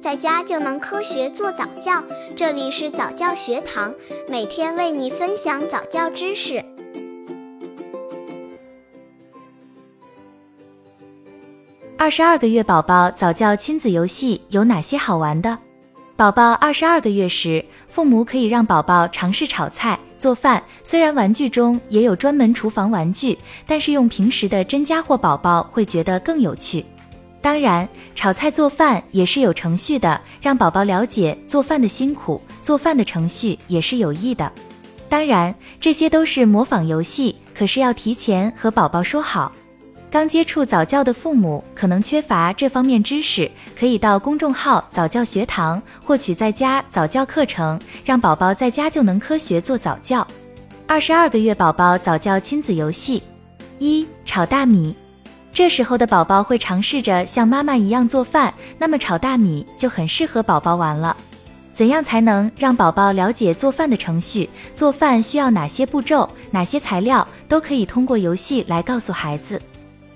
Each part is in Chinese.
在家就能科学做早教。这里是早教学堂，每天为你分享早教知识。二十二个月宝宝早教亲子游戏有哪些好玩的？宝宝二十二个月时，父母可以让宝宝尝试炒菜、做饭。虽然玩具中也有专门厨房玩具，但是用平时的真家伙，宝宝会觉得更有趣。当然，炒菜做饭也是有程序的，让宝宝了解做饭的辛苦，做饭的程序也是有益的。当然，这些都是模仿游戏，可是要提前和宝宝说好。刚接触早教的父母可能缺乏这方面知识，可以到公众号早教学堂获取在家早教课程，让宝宝在家就能科学做早教。二十二个月宝宝早教亲子游戏一炒大米，这时候的宝宝会尝试着像妈妈一样做饭，那么炒大米就很适合宝宝玩了。怎样才能让宝宝了解做饭的程序？做饭需要哪些步骤？哪些材料？都可以通过游戏来告诉孩子。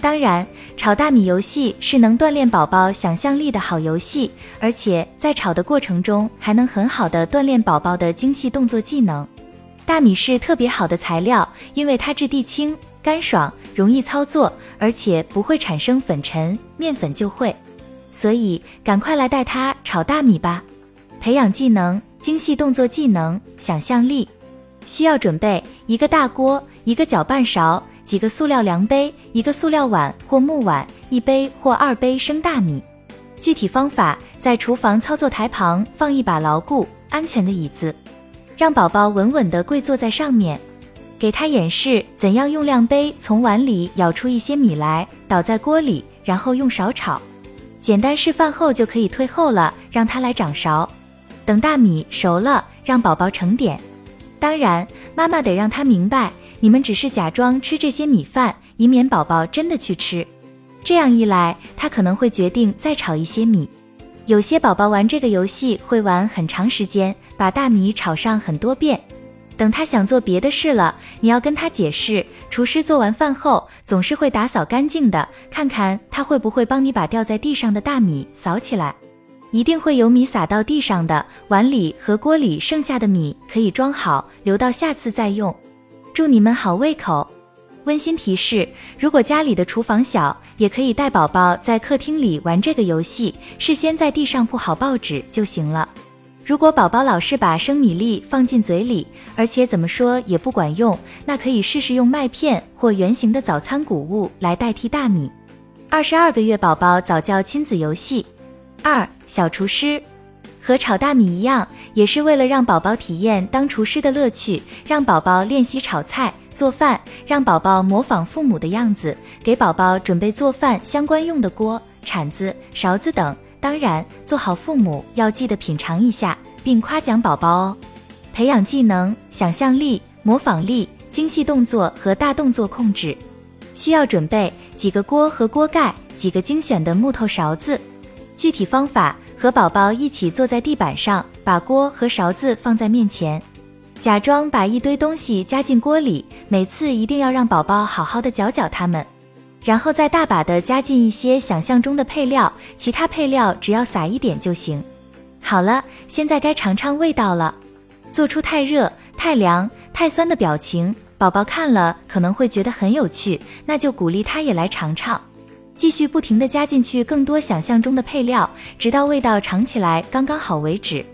当然，炒大米游戏是能锻炼宝宝想象力的好游戏，而且在炒的过程中还能很好的锻炼宝宝的精细动作技能。大米是特别好的材料，因为它质地轻、干爽、容易操作，而且不会产生粉尘，面粉就会。所以，赶快来带它炒大米吧，培养技能、精细动作技能、想象力。需要准备一个大锅，一个搅拌勺。几个塑料量杯，一个塑料碗或木碗，一杯或二杯生大米。具体方法在厨房操作台旁放一把牢固、安全的椅子，让宝宝稳稳地跪坐在上面，给他演示怎样用量杯从碗里舀出一些米来，倒在锅里，然后用勺炒。简单示范后就可以退后了，让他来掌勺。等大米熟了，让宝宝盛点。当然，妈妈得让他明白。你们只是假装吃这些米饭，以免宝宝真的去吃。这样一来，他可能会决定再炒一些米。有些宝宝玩这个游戏会玩很长时间，把大米炒上很多遍。等他想做别的事了，你要跟他解释，厨师做完饭后总是会打扫干净的，看看他会不会帮你把掉在地上的大米扫起来。一定会有米撒到地上的，碗里和锅里剩下的米可以装好，留到下次再用。祝你们好胃口！温馨提示：如果家里的厨房小，也可以带宝宝在客厅里玩这个游戏。事先在地上铺好报纸就行了。如果宝宝老是把生米粒放进嘴里，而且怎么说也不管用，那可以试试用麦片或圆形的早餐谷物来代替大米。二十二个月宝宝早教亲子游戏二：小厨师。和炒大米一样，也是为了让宝宝体验当厨师的乐趣，让宝宝练习炒菜做饭，让宝宝模仿父母的样子，给宝宝准备做饭相关用的锅、铲子、勺子等。当然，做好父母要记得品尝一下，并夸奖宝宝哦。培养技能、想象力、模仿力、精细动作和大动作控制，需要准备几个锅和锅盖，几个精选的木头勺子。具体方法。和宝宝一起坐在地板上，把锅和勺子放在面前，假装把一堆东西加进锅里。每次一定要让宝宝好好的搅搅它们，然后再大把的加进一些想象中的配料，其他配料只要撒一点就行。好了，现在该尝尝味道了。做出太热、太凉、太酸的表情，宝宝看了可能会觉得很有趣，那就鼓励他也来尝尝。继续不停地加进去更多想象中的配料，直到味道尝起来刚刚好为止。